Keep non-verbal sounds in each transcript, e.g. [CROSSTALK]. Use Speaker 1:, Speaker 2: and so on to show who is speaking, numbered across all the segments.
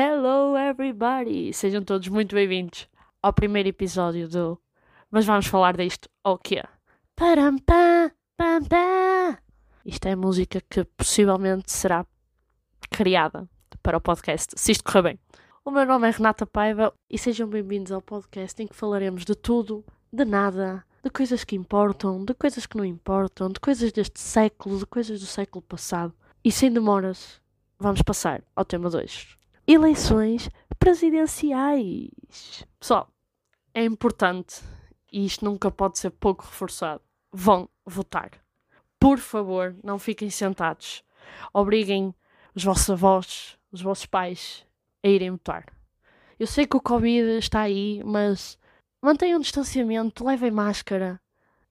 Speaker 1: Hello everybody! Sejam todos muito bem-vindos ao primeiro episódio do Mas vamos falar disto ao quê? Isto é música que possivelmente será criada para o podcast, se isto correr bem. O meu nome é Renata Paiva e sejam bem-vindos ao podcast em que falaremos de tudo, de nada, de coisas que importam, de coisas que não importam, de coisas deste século, de coisas do século passado. E sem demoras, vamos passar ao tema 2. Eleições presidenciais. Pessoal, é importante e isto nunca pode ser pouco reforçado. Vão votar. Por favor, não fiquem sentados. Obriguem os vossos avós, os vossos pais a irem votar. Eu sei que o Covid está aí, mas mantenham distanciamento, levem máscara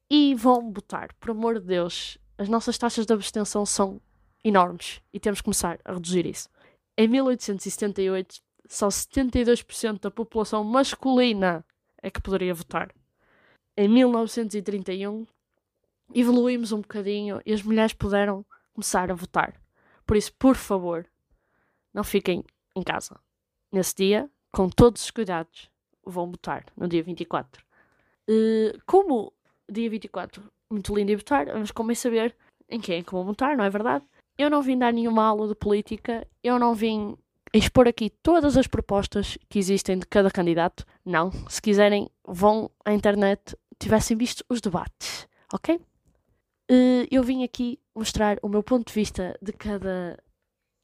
Speaker 1: e vão votar. Por amor de Deus, as nossas taxas de abstenção são enormes e temos que começar a reduzir isso. Em 1878, só 72% da população masculina é que poderia votar. Em 1931, evoluímos um bocadinho e as mulheres puderam começar a votar. Por isso, por favor, não fiquem em casa. Nesse dia, com todos os cuidados, vão votar no dia 24. Uh, como dia 24, muito lindo ir votar, vamos como saber em quem é que vão votar, não é verdade? Eu não vim dar nenhuma aula de política, eu não vim expor aqui todas as propostas que existem de cada candidato. Não. Se quiserem, vão à internet, tivessem visto os debates, ok? Uh, eu vim aqui mostrar o meu ponto de vista de cada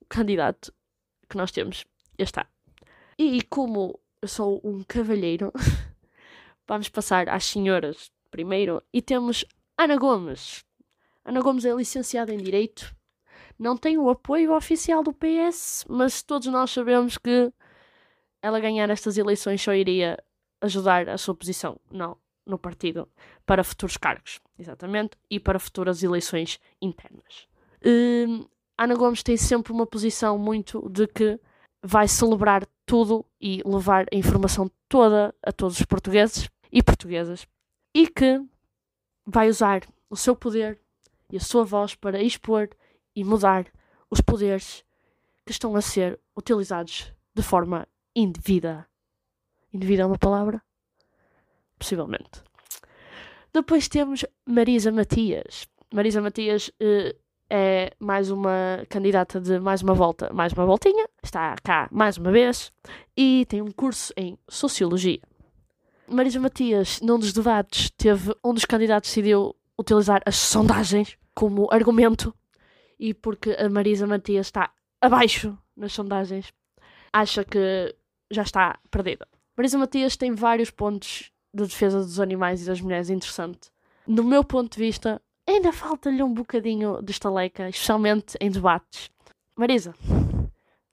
Speaker 1: candidato que nós temos. Já está. E como eu sou um cavalheiro, [LAUGHS] vamos passar às senhoras primeiro. E temos Ana Gomes. Ana Gomes é licenciada em Direito, não tem o apoio oficial do PS, mas todos nós sabemos que ela ganhar estas eleições só iria ajudar a sua posição não, no partido para futuros cargos, exatamente, e para futuras eleições internas. Hum, Ana Gomes tem sempre uma posição muito de que vai celebrar tudo e levar a informação toda a todos os portugueses e portuguesas e que vai usar o seu poder e a sua voz para expor e mudar os poderes que estão a ser utilizados de forma indevida. Indevida é uma palavra? Possivelmente. Depois temos Marisa Matias. Marisa Matias uh, é mais uma candidata de mais uma volta, mais uma voltinha. Está cá mais uma vez e tem um curso em Sociologia. Marisa Matias, num dos debates, teve um dos candidatos decidiu utilizar as sondagens como argumento e porque a Marisa Matias está abaixo nas sondagens, acha que já está perdida. Marisa Matias tem vários pontos de defesa dos animais e das mulheres interessante. No meu ponto de vista, ainda falta-lhe um bocadinho de estaleca, especialmente em debates. Marisa,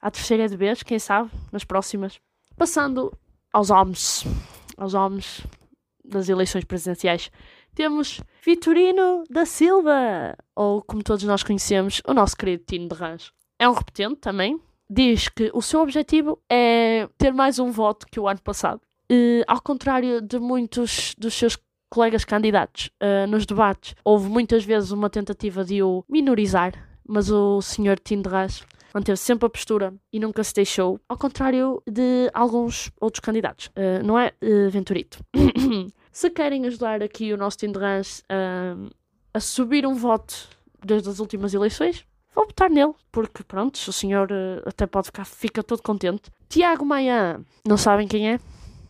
Speaker 1: a terceira de vez, quem sabe, nas próximas. Passando aos homens, aos homens das eleições presidenciais temos Vitorino da Silva, ou como todos nós conhecemos, o nosso querido Tino de Rãs. É um repetente também. Diz que o seu objetivo é ter mais um voto que o ano passado. E, ao contrário de muitos dos seus colegas candidatos uh, nos debates, houve muitas vezes uma tentativa de o minorizar, mas o senhor Tino de Rãs manteve sempre a postura e nunca se deixou, ao contrário de alguns outros candidatos. Uh, não é, uh, Venturito? [COUGHS] Se querem ajudar aqui o nosso Tinderans uh, a subir um voto desde as últimas eleições, vou votar nele, porque pronto, o senhor uh, até pode ficar fica todo contente. Tiago Maia, não sabem quem é?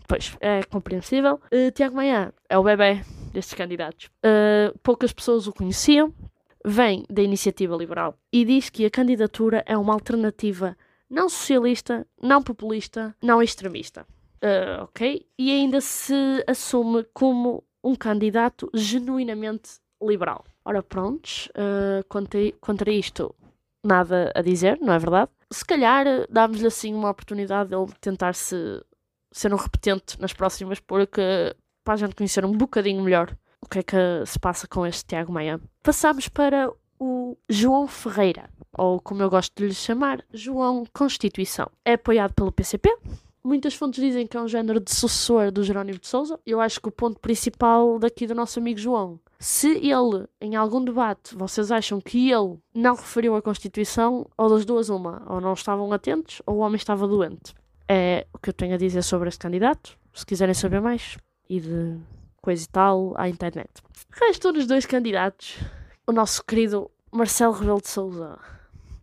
Speaker 1: Pois, é compreensível. Uh, Tiago Maia é o bebê destes candidatos. Uh, poucas pessoas o conheciam. Vem da iniciativa liberal e diz que a candidatura é uma alternativa não socialista, não populista, não extremista. Uh, ok? E ainda se assume como um candidato genuinamente liberal. Ora, prontos, uh, contra, contra isto, nada a dizer, não é verdade? Se calhar damos-lhe assim uma oportunidade de ele tentar -se, ser um repetente nas próximas, porque para a gente conhecer um bocadinho melhor o que é que se passa com este Tiago Maia. Passamos para o João Ferreira, ou como eu gosto de lhe chamar, João Constituição. É apoiado pelo PCP, Muitas fontes dizem que é um género de sucessor do Jerónimo de Souza. Eu acho que o ponto principal daqui do nosso amigo João, se ele, em algum debate, vocês acham que ele não referiu a Constituição, ou das duas uma, ou não estavam atentos, ou o homem estava doente. É o que eu tenho a dizer sobre este candidato. Se quiserem saber mais, e de coisa e tal, à internet. Restam os dois candidatos, o nosso querido Marcelo Rebelo de Souza,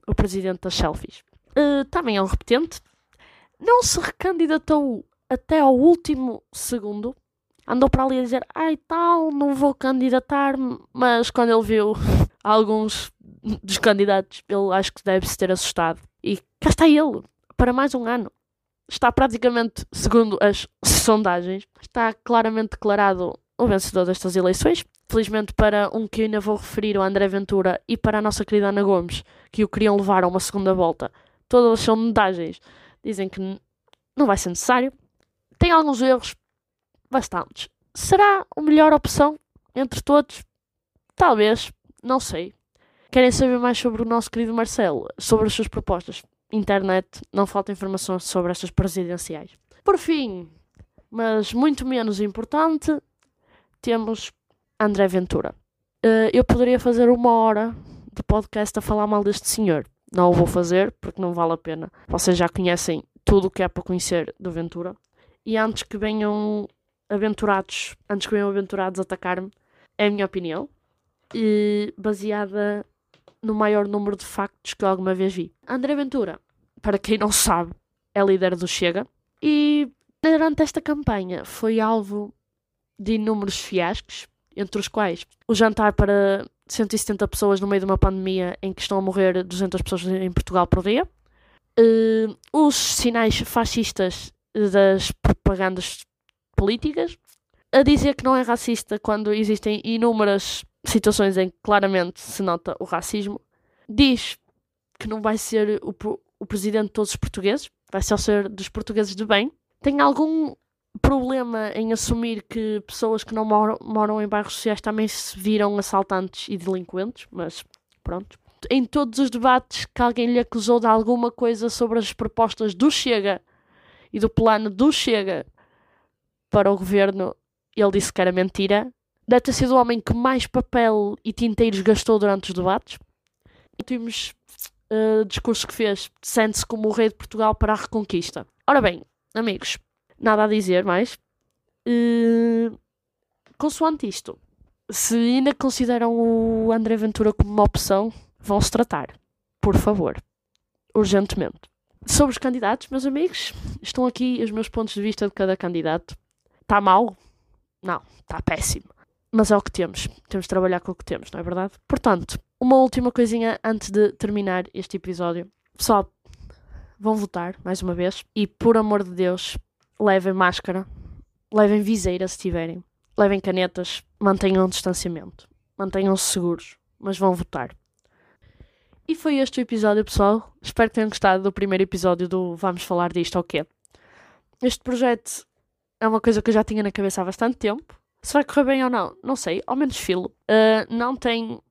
Speaker 1: o presidente das selfies. Uh, também é um repetente, não se recandidatou até ao último segundo. Andou para ali a dizer, ai tal, não vou candidatar-me, mas quando ele viu [LAUGHS] alguns dos candidatos, ele acho que deve-se ter assustado. E cá está ele, para mais um ano. Está praticamente, segundo as sondagens, está claramente declarado o vencedor destas eleições. Felizmente para um que ainda vou referir, o André Ventura, e para a nossa querida Ana Gomes, que o queriam levar a uma segunda volta. Todas as sondagens dizem que não vai ser necessário. Tem alguns erros, bastantes. Será a melhor opção entre todos? Talvez, não sei. Querem saber mais sobre o nosso querido Marcelo, sobre as suas propostas? Internet, não falta informações sobre estas presidenciais. Por fim, mas muito menos importante, temos André Ventura. Uh, eu poderia fazer uma hora de podcast a falar mal deste senhor. Não o vou fazer porque não vale a pena. Vocês já conhecem tudo o que é para conhecer do Ventura. E antes que venham aventurados, antes que venham aventurados atacar-me, é a minha opinião. E baseada no maior número de factos que alguma vez vi. André Ventura, para quem não sabe, é líder do Chega. E durante esta campanha foi alvo de inúmeros fiascos, entre os quais o jantar para 170 pessoas no meio de uma pandemia em que estão a morrer 200 pessoas em Portugal por dia. Uh, os sinais fascistas das propagandas políticas. A dizer que não é racista quando existem inúmeras situações em que claramente se nota o racismo. Diz que não vai ser o, o presidente de todos os portugueses, vai só ser dos portugueses de bem. Tem algum problema em assumir que pessoas que não moram, moram em bairros sociais também se viram assaltantes e delinquentes, mas pronto. Em todos os debates que alguém lhe acusou de alguma coisa sobre as propostas do Chega e do plano do Chega para o governo, ele disse que era mentira. Deve ter sido o homem que mais papel e tinteiros gastou durante os debates. Últimos uh, discursos que fez, sente-se como o rei de Portugal para a reconquista. Ora bem, amigos, nada a dizer mais. Uh, consoante isto, se ainda consideram o André Ventura como uma opção, vão-se tratar. Por favor. Urgentemente. Sobre os candidatos, meus amigos, estão aqui os meus pontos de vista de cada candidato. Está mal? Não, está péssimo. Mas é o que temos. Temos de trabalhar com o que temos, não é verdade? Portanto, uma última coisinha antes de terminar este episódio. Pessoal, vão votar mais uma vez. E por amor de Deus, levem máscara, levem viseira se tiverem, levem canetas, mantenham o distanciamento, mantenham-se seguros, mas vão votar. E foi este o episódio, pessoal. Espero que tenham gostado do primeiro episódio do Vamos Falar Disto ou quê. Este projeto é uma coisa que eu já tinha na cabeça há bastante tempo. Se vai correr bem ou não, não sei, ao menos filo. Uh, não tem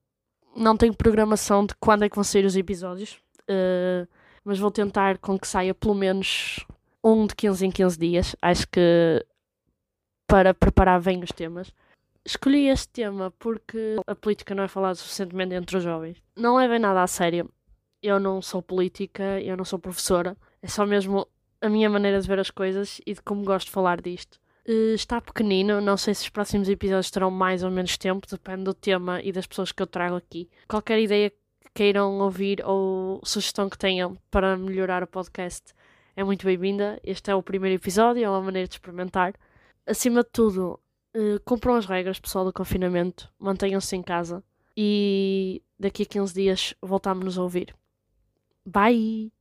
Speaker 1: não tenho programação de quando é que vão sair os episódios, uh, mas vou tentar com que saia pelo menos um de 15 em 15 dias. Acho que para preparar bem os temas. Escolhi este tema porque a política não é falada suficientemente entre os jovens. Não levem nada a sério. Eu não sou política, eu não sou professora. É só mesmo a minha maneira de ver as coisas e de como gosto de falar disto. Uh, está pequenino, não sei se os próximos episódios terão mais ou menos tempo, depende do tema e das pessoas que eu trago aqui. Qualquer ideia que queiram ouvir ou sugestão que tenham para melhorar o podcast é muito bem-vinda. Este é o primeiro episódio, é uma maneira de experimentar. Acima de tudo, uh, cumpram as regras, pessoal, do confinamento, mantenham-se em casa e daqui a 15 dias voltamos-nos a ouvir. Bye!